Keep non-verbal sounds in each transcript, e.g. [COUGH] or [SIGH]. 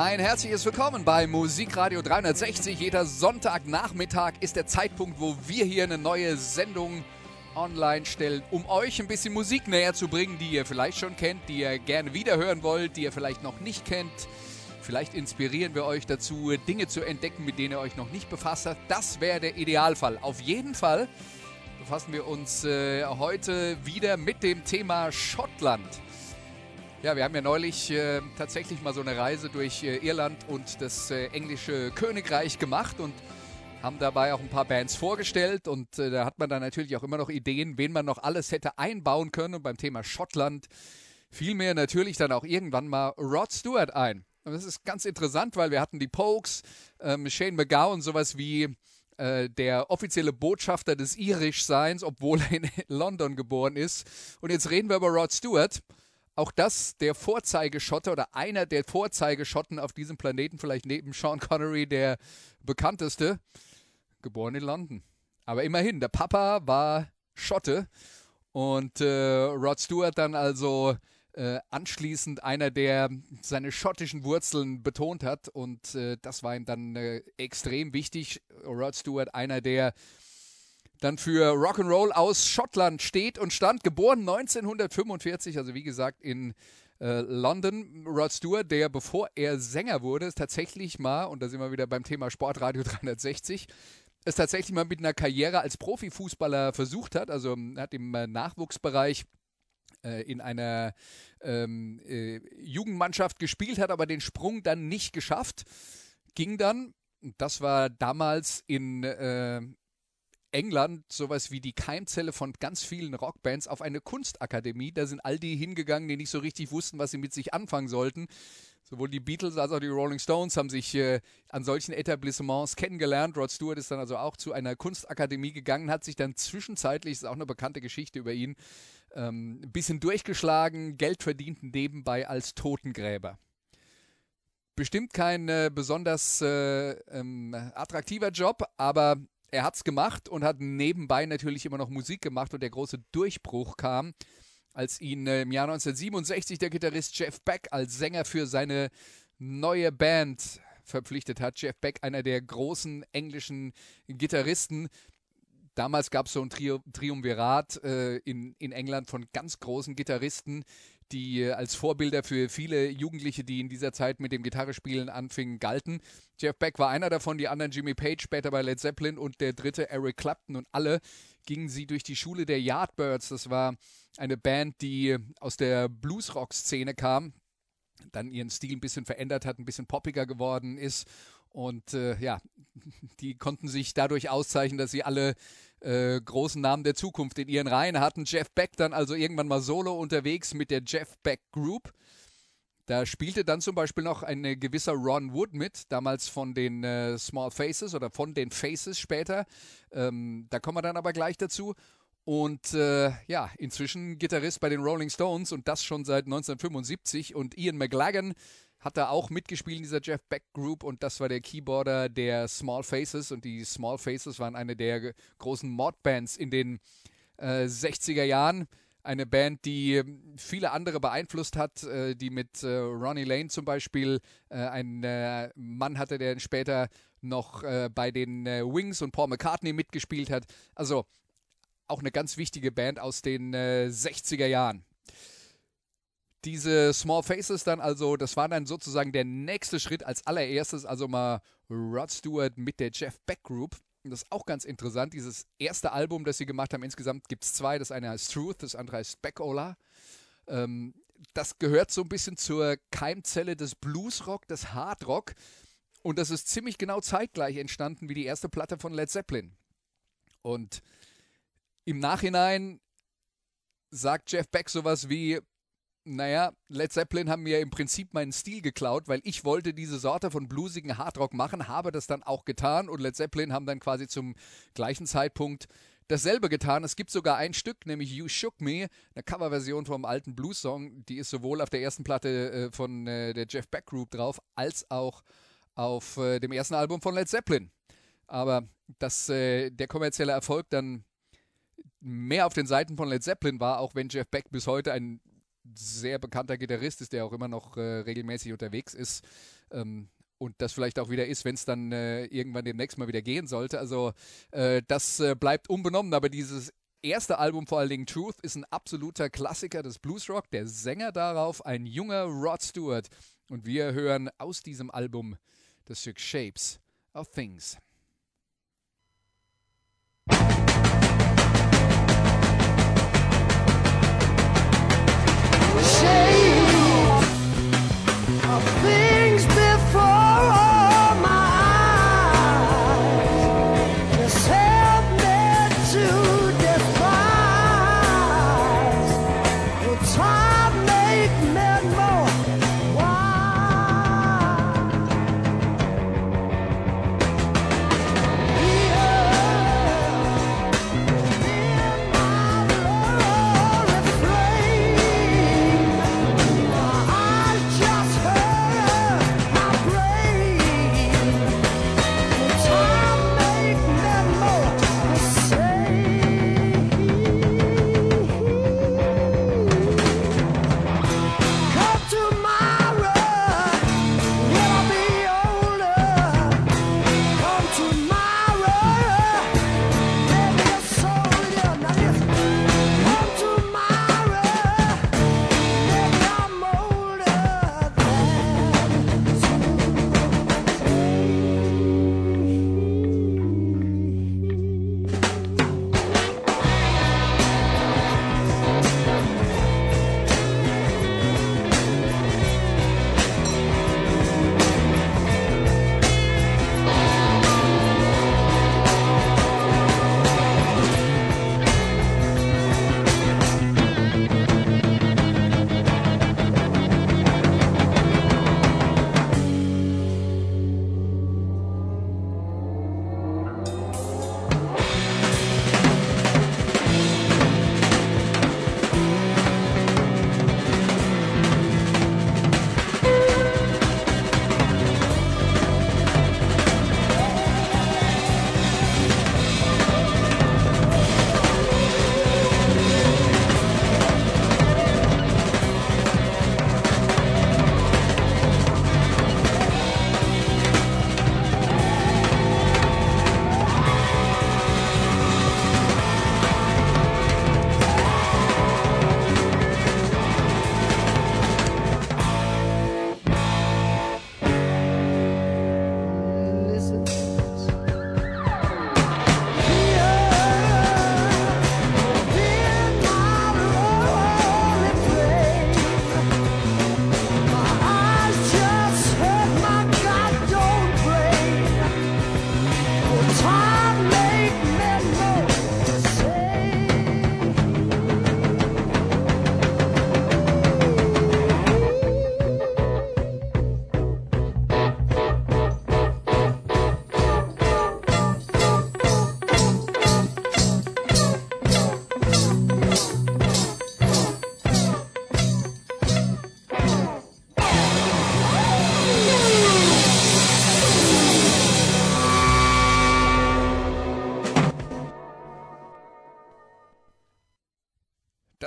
Ein herzliches Willkommen bei Musikradio 360. Jeder Sonntagnachmittag ist der Zeitpunkt, wo wir hier eine neue Sendung online stellen, um euch ein bisschen Musik näher zu bringen, die ihr vielleicht schon kennt, die ihr gerne wiederhören wollt, die ihr vielleicht noch nicht kennt. Vielleicht inspirieren wir euch dazu, Dinge zu entdecken, mit denen ihr euch noch nicht befasst habt. Das wäre der Idealfall. Auf jeden Fall befassen wir uns äh, heute wieder mit dem Thema Schottland. Ja, wir haben ja neulich äh, tatsächlich mal so eine Reise durch äh, Irland und das äh, englische Königreich gemacht und haben dabei auch ein paar Bands vorgestellt und äh, da hat man dann natürlich auch immer noch Ideen, wen man noch alles hätte einbauen können. Und beim Thema Schottland fiel mir natürlich dann auch irgendwann mal Rod Stewart ein. Und das ist ganz interessant, weil wir hatten die Pokes, ähm, Shane McGowan, sowas wie äh, der offizielle Botschafter des Irischseins, obwohl er in [LAUGHS] London geboren ist. Und jetzt reden wir über Rod Stewart. Auch das der Vorzeigeschotte oder einer der Vorzeigeschotten auf diesem Planeten, vielleicht neben Sean Connery der bekannteste, geboren in London. Aber immerhin, der Papa war Schotte und äh, Rod Stewart dann also äh, anschließend einer, der seine schottischen Wurzeln betont hat und äh, das war ihm dann äh, extrem wichtig. Rod Stewart, einer der dann für Rock'n'Roll aus Schottland steht und stand, geboren 1945, also wie gesagt in äh, London. Rod Stewart, der bevor er Sänger wurde, ist tatsächlich mal, und da sind wir wieder beim Thema Sportradio [LAUGHS] 360, es tatsächlich mal mit einer Karriere als Profifußballer versucht hat, also hat im äh, Nachwuchsbereich äh, in einer ähm, äh, Jugendmannschaft gespielt hat, aber den Sprung dann nicht geschafft. Ging dann, das war damals in äh, England sowas wie die Keimzelle von ganz vielen Rockbands auf eine Kunstakademie. Da sind all die hingegangen, die nicht so richtig wussten, was sie mit sich anfangen sollten. Sowohl die Beatles als auch die Rolling Stones haben sich äh, an solchen Etablissements kennengelernt. Rod Stewart ist dann also auch zu einer Kunstakademie gegangen, hat sich dann zwischenzeitlich, ist auch eine bekannte Geschichte über ihn, ähm, ein bisschen durchgeschlagen, Geld verdient nebenbei als Totengräber. Bestimmt kein äh, besonders äh, ähm, attraktiver Job, aber er hat es gemacht und hat nebenbei natürlich immer noch Musik gemacht und der große Durchbruch kam, als ihn äh, im Jahr 1967 der Gitarrist Jeff Beck als Sänger für seine neue Band verpflichtet hat. Jeff Beck, einer der großen englischen Gitarristen. Damals gab es so ein Tri Triumvirat äh, in, in England von ganz großen Gitarristen, die äh, als Vorbilder für viele Jugendliche, die in dieser Zeit mit dem Gitarrespielen anfingen, galten. Jeff Beck war einer davon, die anderen Jimmy Page, später bei Led Zeppelin und der dritte Eric Clapton und alle gingen sie durch die Schule der Yardbirds. Das war eine Band, die aus der Bluesrock-Szene kam, dann ihren Stil ein bisschen verändert hat, ein bisschen poppiger geworden ist und äh, ja, [LAUGHS] die konnten sich dadurch auszeichnen, dass sie alle äh, großen Namen der Zukunft in ihren Reihen hatten. Jeff Beck dann also irgendwann mal solo unterwegs mit der Jeff Beck Group. Da spielte dann zum Beispiel noch ein gewisser Ron Wood mit, damals von den äh, Small Faces oder von den Faces später. Ähm, da kommen wir dann aber gleich dazu. Und äh, ja, inzwischen Gitarrist bei den Rolling Stones und das schon seit 1975. Und Ian McLagan hat da auch mitgespielt in dieser Jeff Beck Group und das war der Keyboarder der Small Faces und die Small Faces waren eine der großen Modbands in den äh, 60er Jahren. Eine Band, die viele andere beeinflusst hat, äh, die mit äh, Ronnie Lane zum Beispiel äh, einen äh, Mann hatte, der später noch äh, bei den Wings und Paul McCartney mitgespielt hat. Also auch eine ganz wichtige Band aus den 60er Jahren diese Small Faces dann also, das war dann sozusagen der nächste Schritt als allererstes, also mal Rod Stewart mit der Jeff Beck Group. Das ist auch ganz interessant, dieses erste Album, das sie gemacht haben, insgesamt gibt es zwei, das eine heißt Truth, das andere heißt Beckola. Ähm, das gehört so ein bisschen zur Keimzelle des Bluesrock, des Hardrock. Und das ist ziemlich genau zeitgleich entstanden wie die erste Platte von Led Zeppelin. Und im Nachhinein sagt Jeff Beck sowas wie, Naja, Led Zeppelin haben mir im Prinzip meinen Stil geklaut, weil ich wollte diese Sorte von bluesigen Hardrock machen, habe das dann auch getan und Led Zeppelin haben dann quasi zum gleichen Zeitpunkt dasselbe getan. Es gibt sogar ein Stück, nämlich You Shook Me, eine Coverversion vom alten Blues-Song, die ist sowohl auf der ersten Platte äh, von äh, der Jeff Beck Group drauf, als auch auf äh, dem ersten Album von Led Zeppelin. Aber dass äh, der kommerzielle Erfolg dann mehr auf den Seiten von Led Zeppelin war, auch wenn Jeff Beck bis heute ein sehr bekannter Gitarrist ist, der auch immer noch äh, regelmäßig unterwegs ist. Ähm, und das vielleicht auch wieder ist, wenn es dann äh, irgendwann demnächst mal wieder gehen sollte. Also äh, das äh, bleibt unbenommen, aber dieses erste Album, vor allen Dingen Truth, ist ein absoluter Klassiker des Bluesrock. Der Sänger darauf, ein junger Rod Stewart. Und wir hören aus diesem Album das Stück Shapes of Things. Things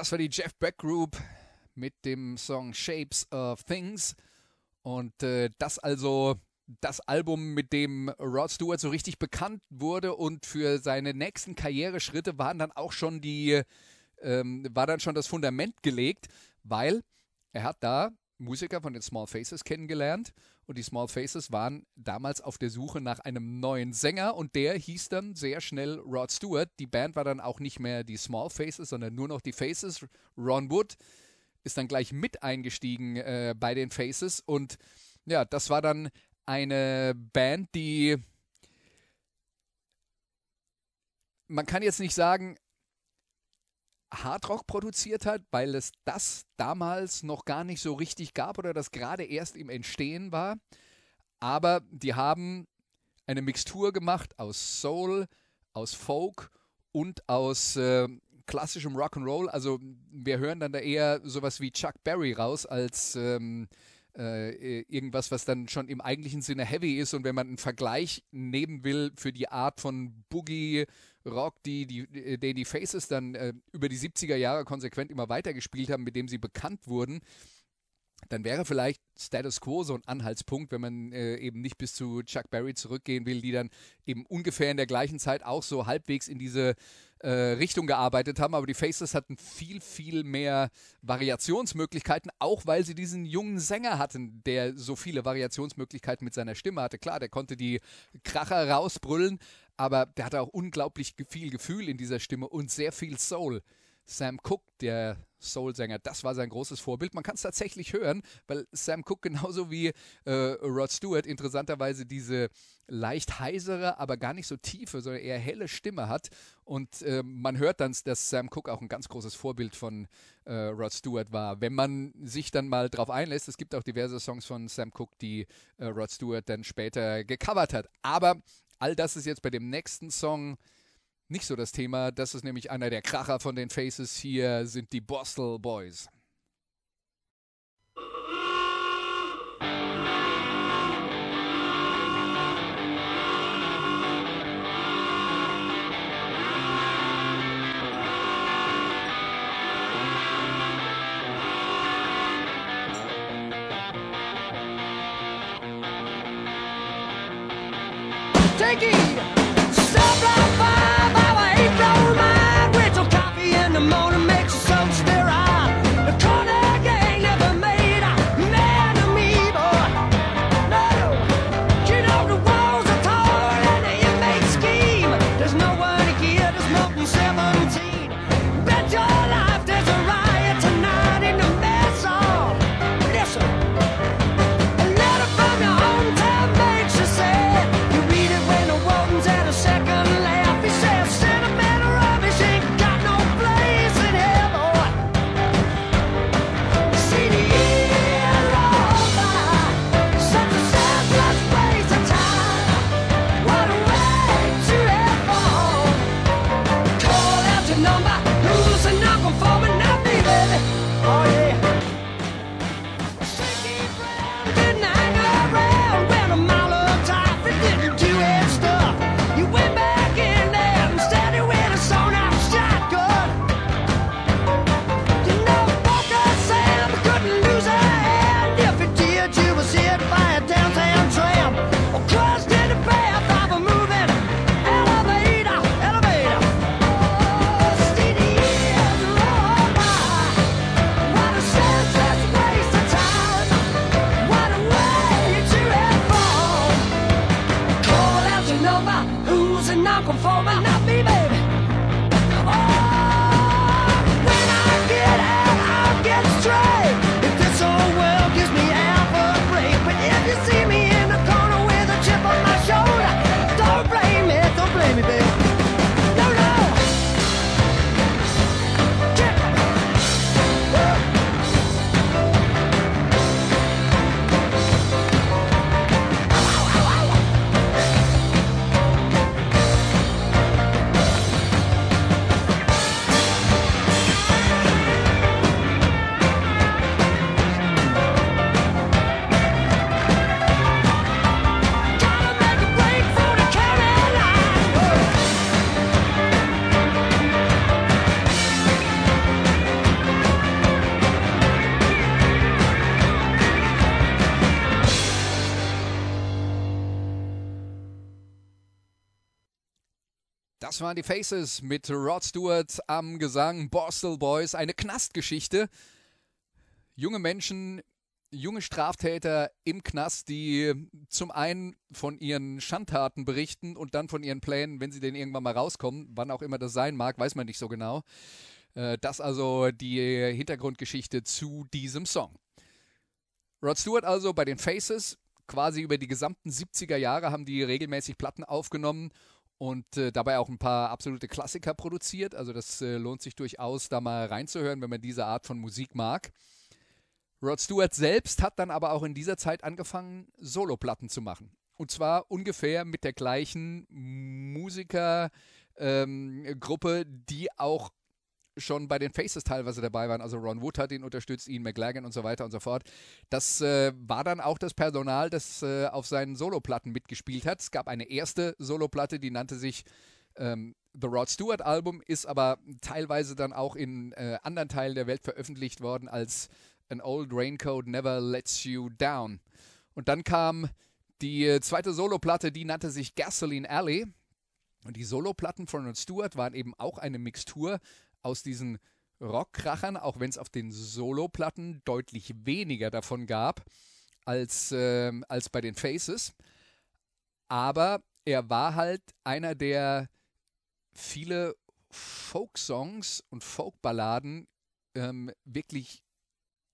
Das war die Jeff Beck Group mit dem Song Shapes of Things. Und äh, das also das Album, mit dem Rod Stewart so richtig bekannt wurde und für seine nächsten Karriereschritte waren dann auch schon die, ähm, war dann schon das Fundament gelegt, weil er hat da Musiker von den Small Faces kennengelernt und die Small Faces waren damals auf der Suche nach einem neuen Sänger und der hieß dann sehr schnell Rod Stewart. Die Band war dann auch nicht mehr die Small Faces, sondern nur noch die Faces. Ron Wood ist dann gleich mit eingestiegen äh, bei den Faces und ja, das war dann eine Band, die man kann jetzt nicht sagen, Hardrock produziert hat, weil es das damals noch gar nicht so richtig gab oder das gerade erst im Entstehen war. Aber die haben eine Mixtur gemacht aus Soul, aus Folk und aus äh, klassischem Rock'n'Roll. Also wir hören dann da eher sowas wie Chuck Berry raus als ähm, äh, irgendwas, was dann schon im eigentlichen Sinne heavy ist. Und wenn man einen Vergleich nehmen will für die Art von Boogie Rock, die die, die, die Faces dann äh, über die 70er Jahre konsequent immer weitergespielt haben, mit dem sie bekannt wurden, dann wäre vielleicht Status Quo so ein Anhaltspunkt, wenn man äh, eben nicht bis zu Chuck Berry zurückgehen will, die dann eben ungefähr in der gleichen Zeit auch so halbwegs in diese äh, Richtung gearbeitet haben. Aber die Faces hatten viel, viel mehr Variationsmöglichkeiten, auch weil sie diesen jungen Sänger hatten, der so viele Variationsmöglichkeiten mit seiner Stimme hatte. Klar, der konnte die Kracher rausbrüllen, aber der hatte auch unglaublich viel Gefühl in dieser Stimme und sehr viel Soul. Sam Cooke, der Soul-Sänger, das war sein großes Vorbild. Man kann es tatsächlich hören, weil Sam Cooke genauso wie äh, Rod Stewart interessanterweise diese leicht heisere, aber gar nicht so tiefe, sondern eher helle Stimme hat. Und äh, man hört dann, dass Sam Cooke auch ein ganz großes Vorbild von äh, Rod Stewart war. Wenn man sich dann mal drauf einlässt, es gibt auch diverse Songs von Sam Cooke, die äh, Rod Stewart dann später gecovert hat. Aber all das ist jetzt bei dem nächsten Song nicht so das Thema. Das ist nämlich einer der Kracher von den Faces. Hier sind die Boston Boys. Das waren die Faces mit Rod Stewart am Gesang Boston Boys. Eine Knastgeschichte. Junge Menschen, junge Straftäter im Knast, die zum einen von ihren Schandtaten berichten und dann von ihren Plänen, wenn sie denn irgendwann mal rauskommen, wann auch immer das sein mag, weiß man nicht so genau. Äh, Das also die Hintergrundgeschichte zu diesem Song. Rod Stewart also bei den Faces, quasi über die gesamten 70er Jahre haben die regelmäßig Platten aufgenommen und äh, dabei auch ein paar absolute Klassiker produziert. Also das äh, lohnt sich durchaus, da mal reinzuhören, wenn man diese Art von Musik mag. Rod Stewart selbst hat dann aber auch in dieser Zeit angefangen, Soloplatten zu machen. Und zwar ungefähr mit der gleichen Musikergruppe, ähm, die auch schon bei den Faces teilweise dabei waren. Also Ron Wood hat ihn unterstützt, Ian McLagan und so weiter und so fort. Das äh, war dann auch das Personal, das äh, auf seinen Soloplatten mitgespielt hat. Es gab eine erste Soloplatte, die nannte sich ähm, The Rod Stewart Album, ist aber teilweise dann auch in äh, anderen Teilen der Welt veröffentlicht worden als An Old Raincoat Never Lets You Down. Und dann kam die äh, zweite Soloplatte, die nannte sich Gasoline Alley. Und die Soloplatten von Rod Stewart waren eben auch eine Mixtur aus diesen Rockkrachern, auch wenn es auf den Soloplatten deutlich weniger davon gab als, äh, als bei den Faces. Aber er war halt einer, der viele Folksongs und Folkballaden ähm, wirklich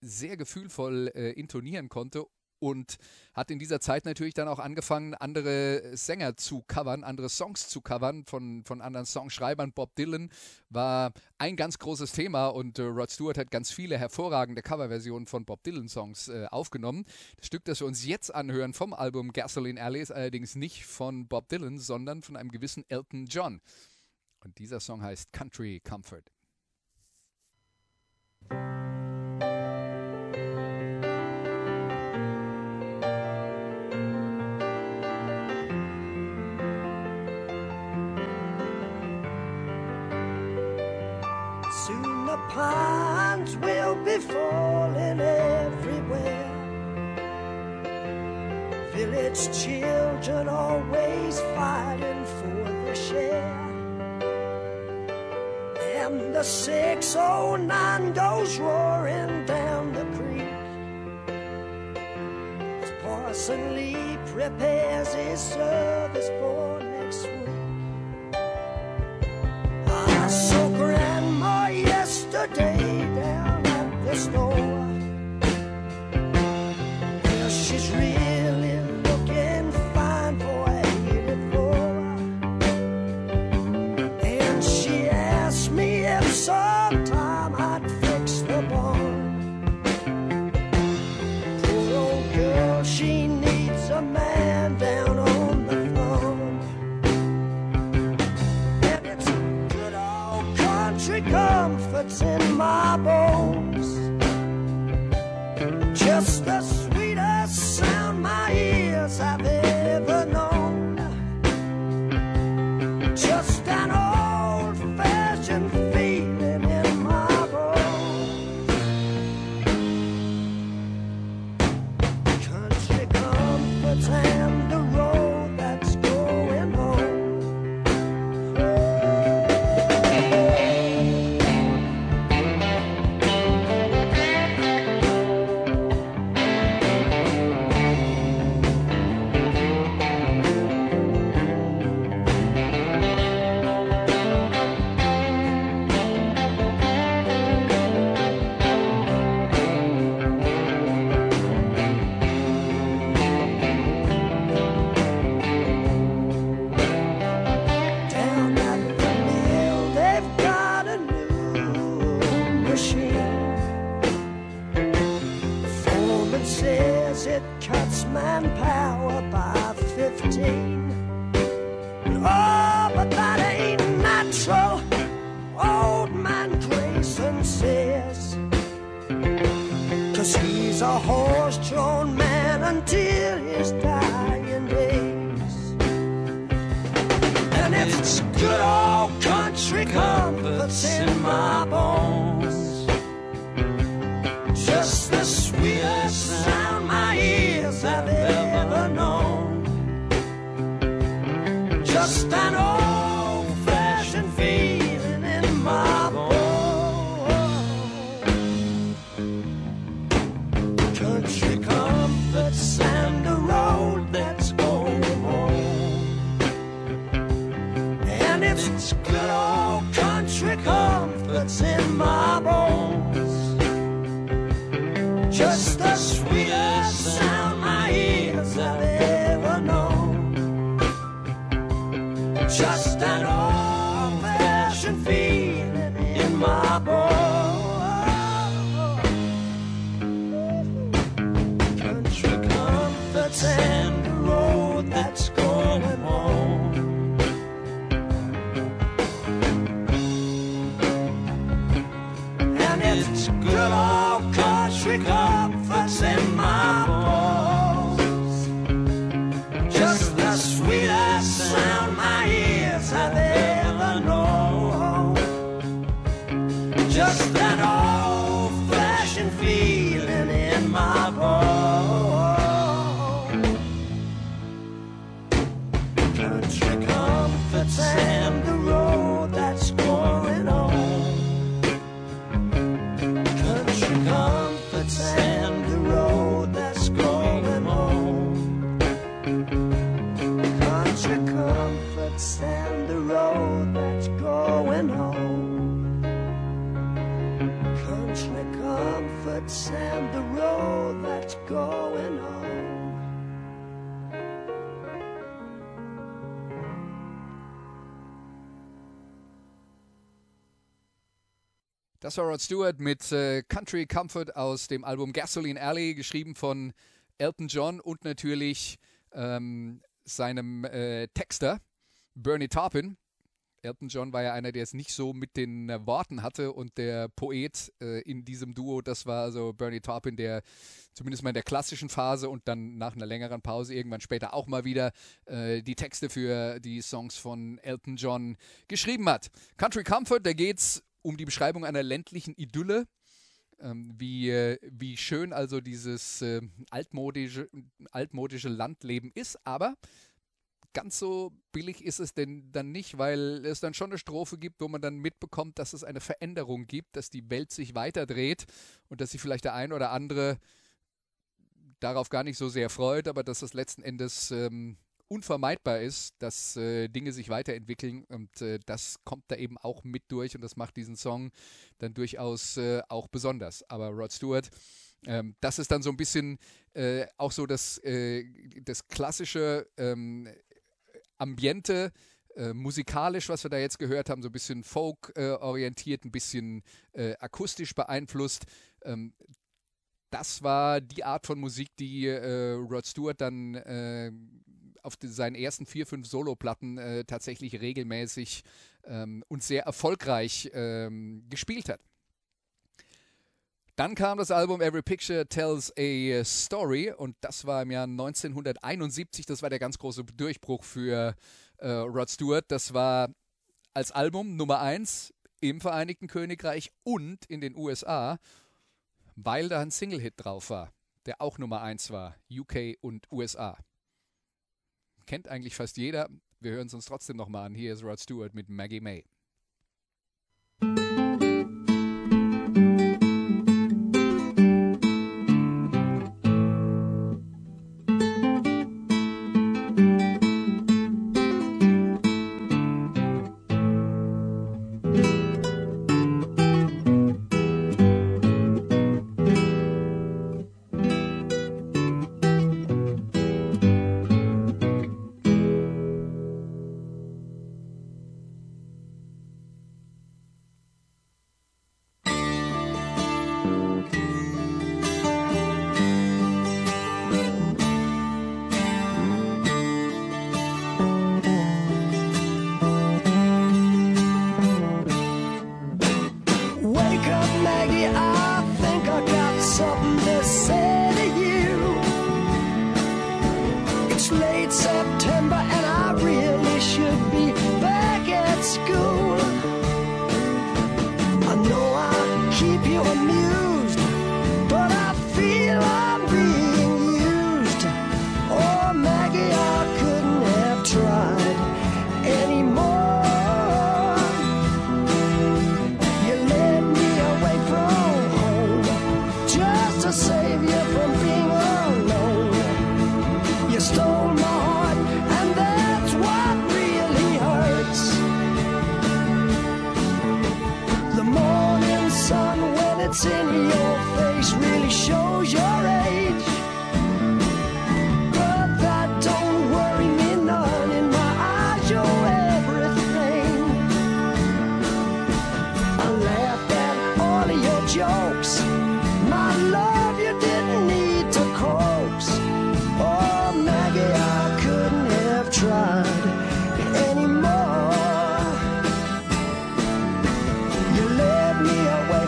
sehr gefühlvoll äh, intonieren konnte und hat in dieser Zeit natürlich dann auch angefangen, andere Sänger zu covern, andere Songs zu covern von, von anderen Songschreibern. Bob Dylan war ein ganz großes Thema und äh, Rod Stewart hat ganz viele hervorragende Coverversionen von Bob Dylan-Songs äh, aufgenommen. Das Stück, das wir uns jetzt anhören vom Album Gasoline Alley, ist allerdings nicht von Bob Dylan, sondern von einem gewissen Elton John. Und dieser Song heißt Country Comfort. Village children always fighting for their share. And the 609 goes roaring down the creek. As Parson Lee prepares his service for next week. I saw Grandma yesterday down at the store. saber. Have ever known. Just an old Das war Rod Stewart mit äh, Country Comfort aus dem Album Gasoline Alley, geschrieben von Elton John und natürlich ähm, seinem äh, Texter Bernie Taupin. Elton John war ja einer, der es nicht so mit den äh, Worten hatte und der Poet äh, in diesem Duo, das war also Bernie Taupin, der zumindest mal in der klassischen Phase und dann nach einer längeren Pause irgendwann später auch mal wieder äh, die Texte für die Songs von Elton John geschrieben hat. Country Comfort, da geht's um die Beschreibung einer ländlichen Idylle. Ähm, wie, äh, wie schön also dieses äh, altmodische, altmodische Landleben ist, aber ganz so billig ist es denn dann nicht, weil es dann schon eine Strophe gibt, wo man dann mitbekommt, dass es eine Veränderung gibt, dass die Welt sich weiterdreht und dass sich vielleicht der ein oder andere darauf gar nicht so sehr freut, aber dass es letzten Endes ähm, unvermeidbar ist, dass äh, Dinge sich weiterentwickeln und äh, das kommt da eben auch mit durch und das macht diesen Song dann durchaus äh, auch besonders. Aber Rod Stewart, ähm, das ist dann so ein bisschen äh, auch so das, äh, das klassische ähm, Ambiente, äh, musikalisch, was wir da jetzt gehört haben, so ein bisschen folk-orientiert, ein bisschen äh, akustisch beeinflusst. Ähm, das war die Art von Musik, die äh, Rod Stewart dann äh, auf die, seinen ersten vier, fünf Soloplatten äh, tatsächlich regelmäßig ähm, und sehr erfolgreich ähm, gespielt hat. Dann kam das Album Every Picture Tells a Story und das war im Jahr 1971. Das war der ganz große Durchbruch für äh, Rod Stewart. Das war als Album Nummer eins im Vereinigten Königreich und in den USA, weil da ein Single-Hit drauf war, der auch Nummer eins war, UK und USA. Kennt eigentlich fast jeder. Wir hören es uns trotzdem nochmal an. Hier ist Rod Stewart mit Maggie May.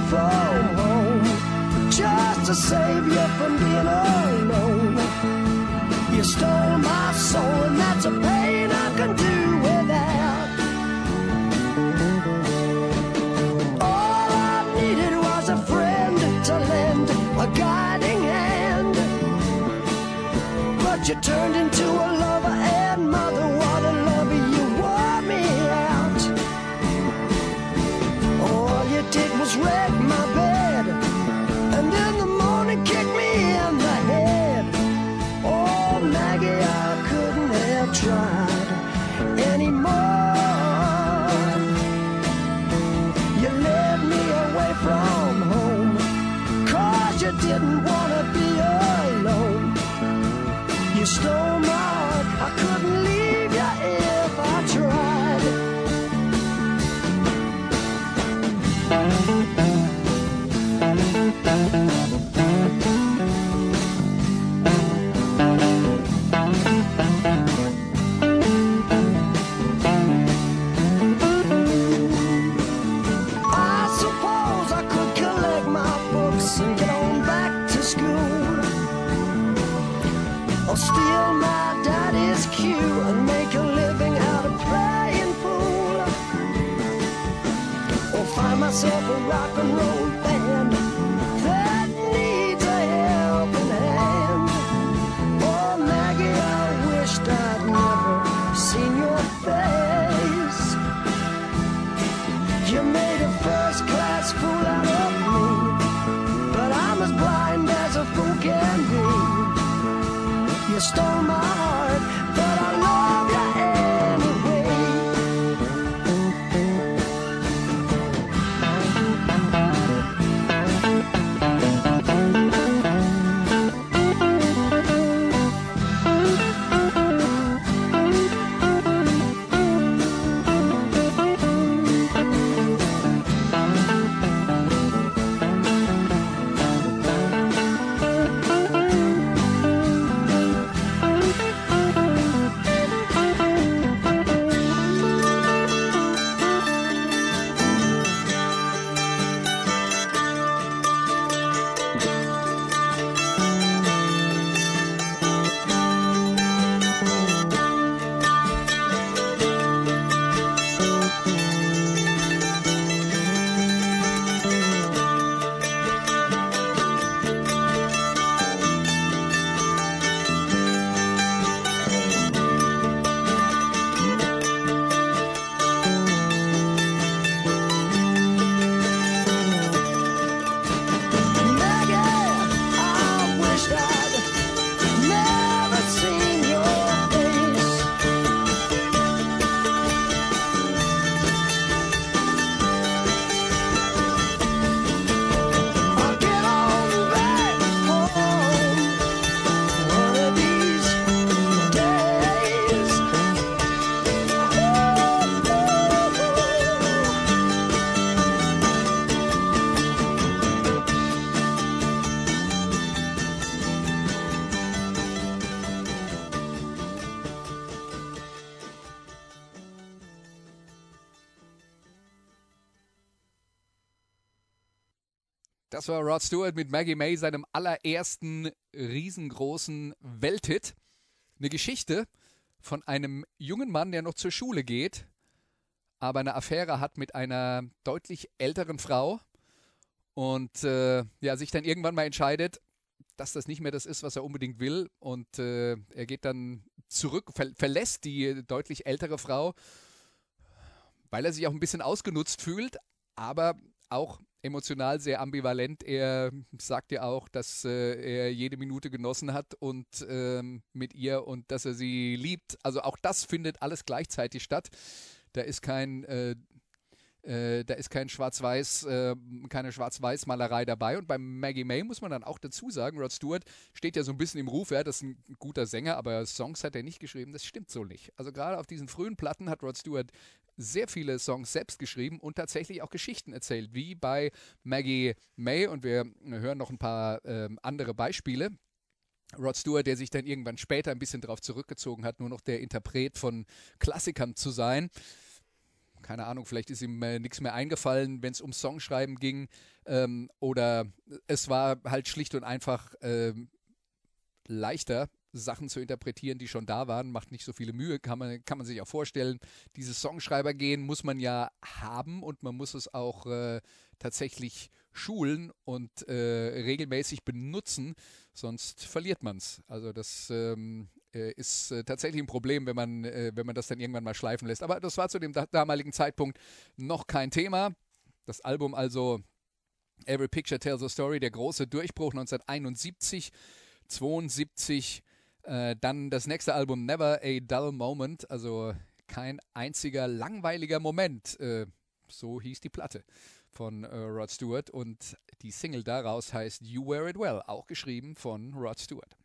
phone home just to save you from being alone. You stole my myself a rock and roll band war Rod Stewart mit Maggie May, seinem allerersten riesengroßen Welthit. Eine Geschichte von einem jungen Mann, der noch zur Schule geht, aber eine Affäre hat mit einer deutlich älteren Frau und äh, ja, sich dann irgendwann mal entscheidet, dass das nicht mehr das ist, was er unbedingt will. Und äh, er geht dann zurück, ver verlässt die deutlich ältere Frau, weil er sich auch ein bisschen ausgenutzt fühlt, aber auch emotional sehr ambivalent. Er sagt ja auch, dass äh, er jede Minute genossen hat und ähm, mit ihr und dass er sie liebt. Also auch das findet alles gleichzeitig statt. Da ist kein äh, äh, da ist kein Schwarz-Weiß, äh, keine Schwarz-Weiß-Malerei dabei. Und bei Maggie May muss man dann auch dazu sagen, Rod Stewart steht ja so ein bisschen im Ruf, ja, das ist ein guter Sänger, aber Songs hat er nicht geschrieben. Das stimmt so nicht. Also gerade auf diesen frühen Platten hat Rod Stewart sehr viele Songs selbst geschrieben und tatsächlich auch Geschichten erzählt, wie bei Maggie May. Und wir hören noch ein paar äh, andere Beispiele. Rod Stewart, der sich dann irgendwann später ein bisschen darauf zurückgezogen hat, nur noch der Interpret von Klassikern zu sein. Keine Ahnung, vielleicht ist ihm äh, nichts mehr eingefallen, wenn es um Songschreiben ging. Ähm, oder es war halt schlicht und einfach äh, leichter, Sachen zu interpretieren, die schon da waren, macht nicht so viele Mühe, kann man, kann man sich auch vorstellen. Dieses Songschreiber gehen muss man ja haben und man muss es auch äh, tatsächlich schulen und äh, regelmäßig benutzen, sonst verliert man es. Also das ähm, äh, ist äh, tatsächlich ein Problem, wenn man, äh, wenn man das dann irgendwann mal schleifen lässt. Aber das war zu dem da damaligen Zeitpunkt noch kein Thema. Das Album also Every Picture Tells a Story, der große Durchbruch 1971. 72 äh, dann das nächste Album Never a Dull Moment, also kein einziger langweiliger Moment. Äh, so hieß die Platte von äh, Rod Stewart und die Single daraus heißt You Wear It Well, auch geschrieben von Rod Stewart.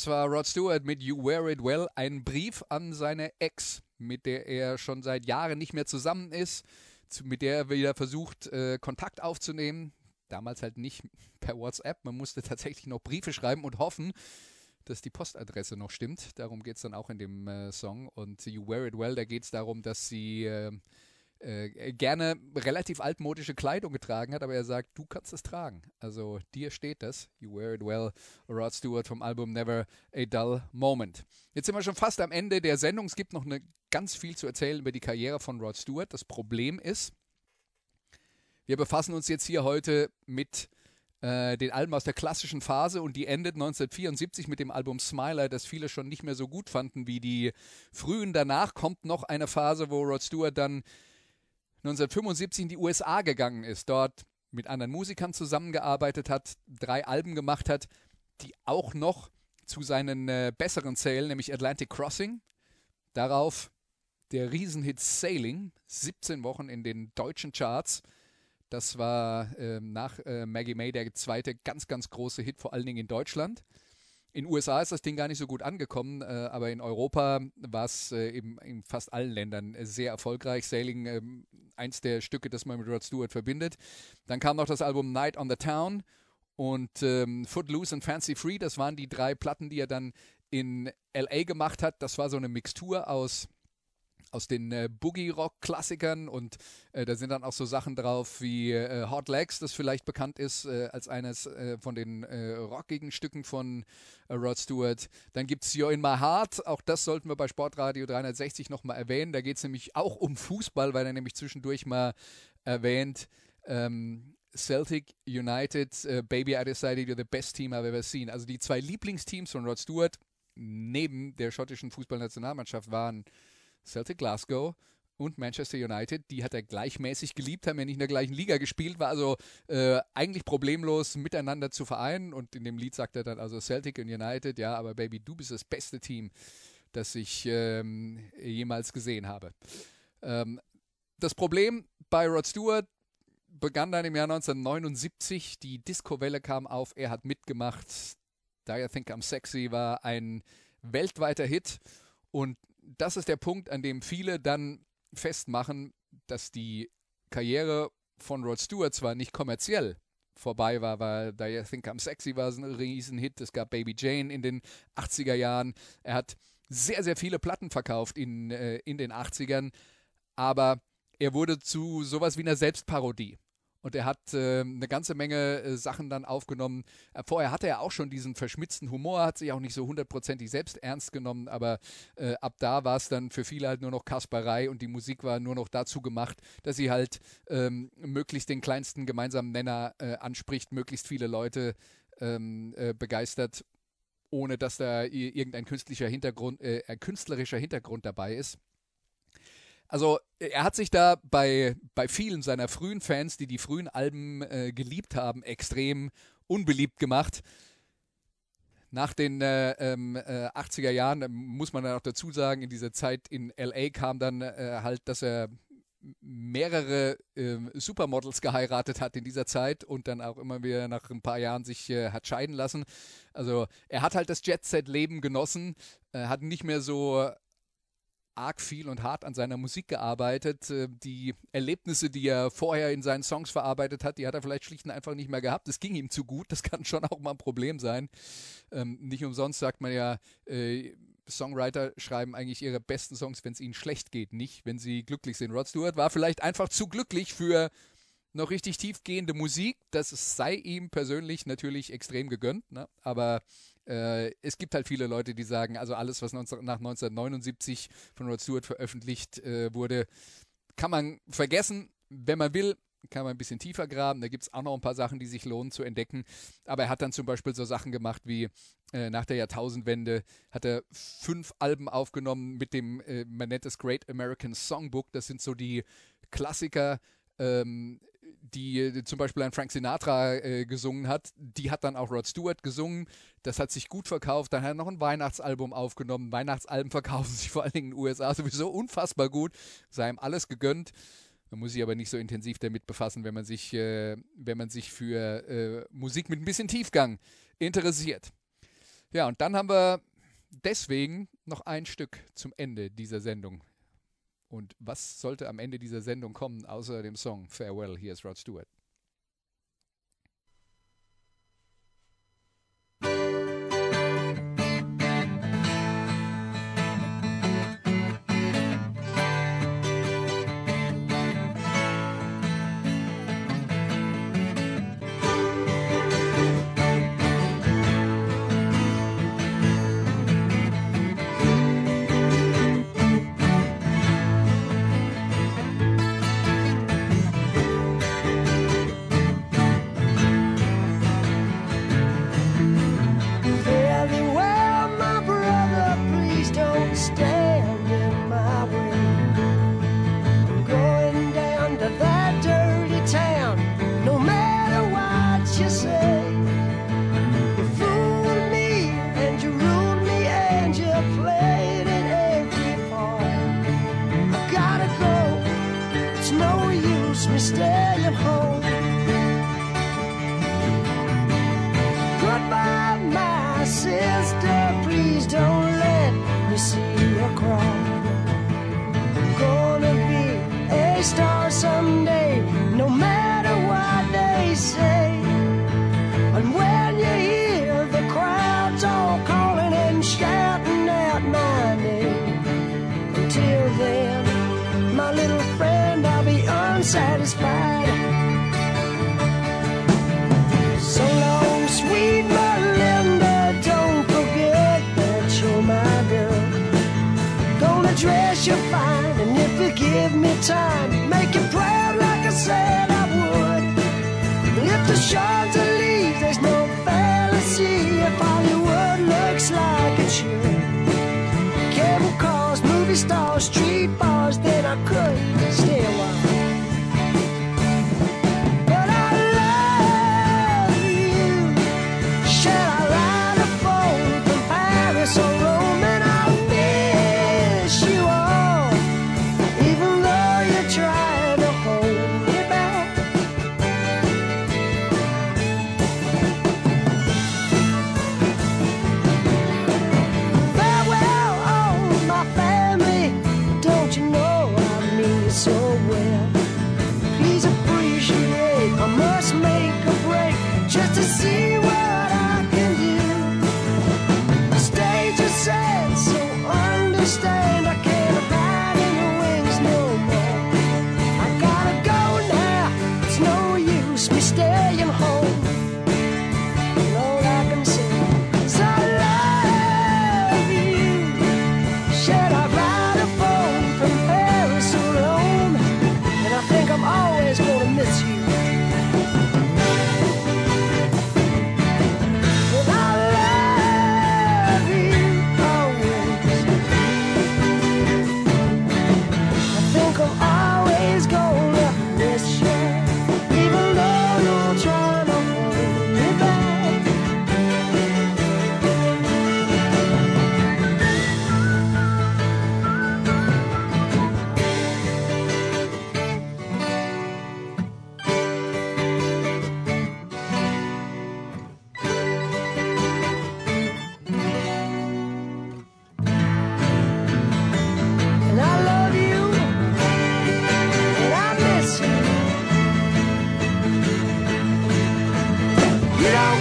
Das war Rod Stewart mit You Wear It Well, ein Brief an seine Ex, mit der er schon seit Jahren nicht mehr zusammen ist, mit der er wieder versucht, äh, Kontakt aufzunehmen. Damals halt nicht [LAUGHS] per WhatsApp, man musste tatsächlich noch Briefe schreiben und hoffen, dass die Postadresse noch stimmt. Darum geht es dann auch in dem äh, Song. Und You Wear It Well, da geht es darum, dass sie äh, äh, gerne relativ altmodische Kleidung getragen hat, aber er sagt, du kannst es tragen. Also dir steht das. You wear it well. Rod Stewart vom Album Never a Dull Moment. Jetzt sind wir schon fast am Ende der Sendung. Es gibt noch eine, ganz viel zu erzählen über die Karriere von Rod Stewart. Das Problem ist, wir befassen uns jetzt hier heute mit äh, den Alben aus der klassischen Phase und die endet 1974 mit dem Album Smiler, das viele schon nicht mehr so gut fanden wie die frühen. Danach kommt noch eine Phase, wo Rod Stewart dann 1975 in die USA gegangen ist, dort mit anderen Musikern zusammengearbeitet hat, drei Alben gemacht hat, die auch noch zu seinen äh, besseren zählen, nämlich Atlantic Crossing. Darauf der Riesenhit Sailing, 17 Wochen in den deutschen Charts. Das war ähm, nach äh, Maggie May der zweite ganz, ganz große Hit, vor allen Dingen in Deutschland. In den USA ist das Ding gar nicht so gut angekommen, äh, aber in Europa war es äh, eben in fast allen Ländern äh, sehr erfolgreich. Sailing, ähm, eins der Stücke, das man mit Rod Stewart verbindet. Dann kam noch das Album Night on the Town und ähm, Footloose und Fancy Free. Das waren die drei Platten, die er dann in LA gemacht hat. Das war so eine Mixtur aus aus den äh, Boogie-Rock-Klassikern und äh, da sind dann auch so Sachen drauf wie äh, Hot Legs, das vielleicht bekannt ist äh, als eines äh, von den äh, rockigen Stücken von Rod Stewart. Dann gibt es You're in My Heart, auch das sollten wir bei Sportradio 360 nochmal erwähnen. Da geht es nämlich auch um Fußball, weil er nämlich zwischendurch mal erwähnt, ähm, Celtic United, äh, Baby I decided you're the best team I've ever seen. Also die zwei Lieblingsteams von Rod Stewart neben der schottischen Fußballnationalmannschaft waren Celtic Glasgow und Manchester United. Die hat er gleichmäßig geliebt, haben ja nicht in der gleichen Liga gespielt, war also äh, eigentlich problemlos miteinander zu vereinen. Und in dem Lied sagt er dann also Celtic und United, ja, aber Baby, du bist das beste Team, das ich ähm, jemals gesehen habe. Ähm, das Problem bei Rod Stewart begann dann im Jahr 1979. Die Disco-Welle kam auf, er hat mitgemacht. Da I Think I'm Sexy war ein weltweiter Hit. Und das ist der Punkt, an dem viele dann festmachen, dass die Karriere von Rod Stewart zwar nicht kommerziell vorbei war, weil Da I Think I'm Sexy war ein Riesenhit. Es gab Baby Jane in den 80er Jahren. Er hat sehr, sehr viele Platten verkauft in, äh, in den 80ern, aber er wurde zu sowas wie einer Selbstparodie. Und er hat äh, eine ganze Menge äh, Sachen dann aufgenommen. Äh, vorher hatte er auch schon diesen verschmitzten Humor, hat sich auch nicht so hundertprozentig selbst ernst genommen, aber äh, ab da war es dann für viele halt nur noch Kasperei und die Musik war nur noch dazu gemacht, dass sie halt ähm, möglichst den kleinsten gemeinsamen Nenner äh, anspricht, möglichst viele Leute ähm, äh, begeistert, ohne dass da irgendein künstlicher Hintergrund, ein künstlerischer Hintergrund dabei ist. Also er hat sich da bei, bei vielen seiner frühen Fans, die die frühen Alben äh, geliebt haben, extrem unbeliebt gemacht. Nach den äh, ähm, äh, 80er Jahren, äh, muss man dann auch dazu sagen, in dieser Zeit in LA kam dann äh, halt, dass er mehrere ähm, Supermodels geheiratet hat in dieser Zeit und dann auch immer wieder nach ein paar Jahren sich äh, hat scheiden lassen. Also er hat halt das Jet-Set-Leben genossen, äh, hat nicht mehr so arg viel und hart an seiner Musik gearbeitet. Äh, Die Erlebnisse, die er vorher in seinen Songs verarbeitet hat, die hat er vielleicht schlicht und einfach nicht mehr gehabt. Es ging ihm zu gut. Das kann schon auch mal ein Problem sein. Ähm, nicht umsonst sagt man ja, äh, Songwriter schreiben eigentlich ihre besten Songs, wenn es ihnen schlecht geht, nicht, wenn sie glücklich sind. Rod Stewart war vielleicht einfach zu glücklich für noch richtig tiefgehende Musik. Das sei ihm persönlich natürlich extrem gegönnt, ne? aber äh, es gibt halt viele Leute, die sagen, also alles, was 19, nach 1979 von Rod Stewart veröffentlicht äh, wurde, kann man vergessen, wenn man will. Kann man ein bisschen tiefer graben. Da gibt es auch noch ein paar Sachen, die sich lohnen zu entdecken. Aber er hat dann zum Beispiel so Sachen gemacht wie äh, nach der Jahrtausendwende hat er fünf Alben aufgenommen mit dem, äh, man nennt es Great American Songbook. Das sind so die Klassiker, ähm, die, äh, zum Beispiel an Frank Sinatra äh, gesungen hat, die hat dann auch Rod Stewart gesungen. Das hat sich gut verkauft. Dann hat er noch ein Weihnachtsalbum aufgenommen. Weihnachtsalben [LAUGHS] verkaufen sich vor allen Dingen in den USA sowieso unfassbar gut. Sei ihm alles gegönnt. Man muss sich aber nicht so intensiv damit befassen, wenn man sich, äh, wenn man sich für äh, Musik mit ein bisschen Tiefgang interessiert. Ja, und dann haben wir deswegen noch ein Stück zum Ende dieser Sendung. Und was sollte am Ende dieser Sendung kommen, außer dem Song Farewell, hier ist Rod Stewart?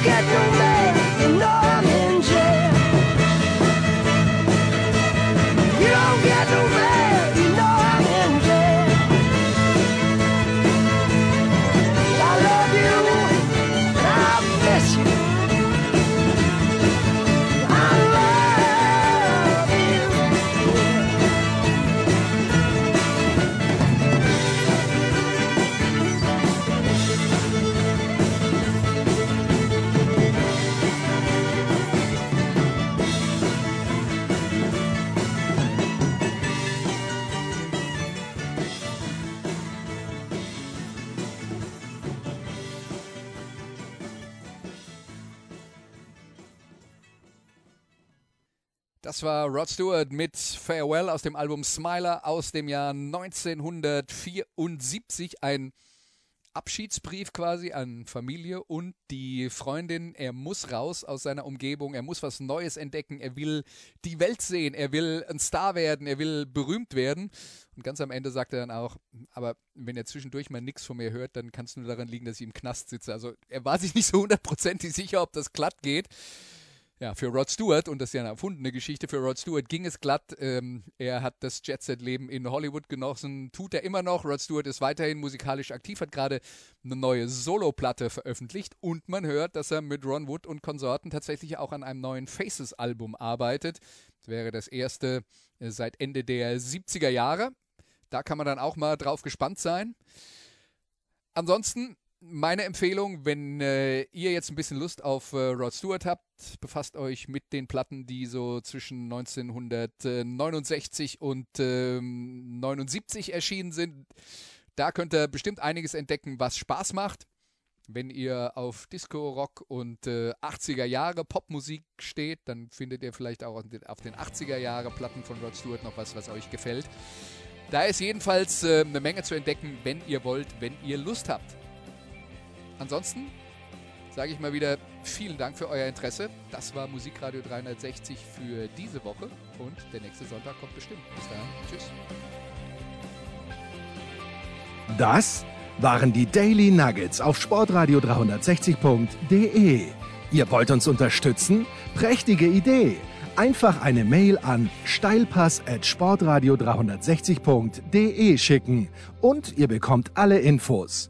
got no Das war Rod Stewart mit Farewell aus dem Album Smiler aus dem Jahr 1974. Ein Abschiedsbrief quasi an Familie und die Freundin. Er muss raus aus seiner Umgebung, er muss was Neues entdecken, er will die Welt sehen, er will ein Star werden, er will berühmt werden. Und ganz am Ende sagt er dann auch, aber wenn er zwischendurch mal nichts von mir hört, dann kann es nur daran liegen, dass ich im Knast sitze. Also er war sich nicht so hundertprozentig sicher, ob das glatt geht. Ja, für Rod Stewart, und das ist ja eine erfundene Geschichte, für Rod Stewart ging es glatt. Ähm, er hat das Jet-Set-Leben in Hollywood genossen, tut er immer noch. Rod Stewart ist weiterhin musikalisch aktiv, hat gerade eine neue Solo-Platte veröffentlicht und man hört, dass er mit Ron Wood und Konsorten tatsächlich auch an einem neuen Faces-Album arbeitet. Das wäre das erste äh, seit Ende der 70er Jahre. Da kann man dann auch mal drauf gespannt sein. Ansonsten meine Empfehlung, wenn äh, ihr jetzt ein bisschen Lust auf äh, Rod Stewart habt, befasst euch mit den Platten, die so zwischen 1969 und ähm, 79 erschienen sind. Da könnt ihr bestimmt einiges entdecken, was Spaß macht. Wenn ihr auf Disco, Rock und äh, 80er Jahre Popmusik steht, dann findet ihr vielleicht auch auf den 80er Jahre Platten von Rod Stewart noch was, was euch gefällt. Da ist jedenfalls äh, eine Menge zu entdecken, wenn ihr wollt, wenn ihr Lust habt. Ansonsten sage ich mal wieder vielen Dank für euer Interesse. Das war Musikradio 360 für diese Woche und der nächste Sonntag kommt bestimmt. Bis dahin, tschüss. Das waren die Daily Nuggets auf Sportradio 360.de. Ihr wollt uns unterstützen? Prächtige Idee! Einfach eine Mail an steilpass at sportradio 360.de schicken und ihr bekommt alle Infos.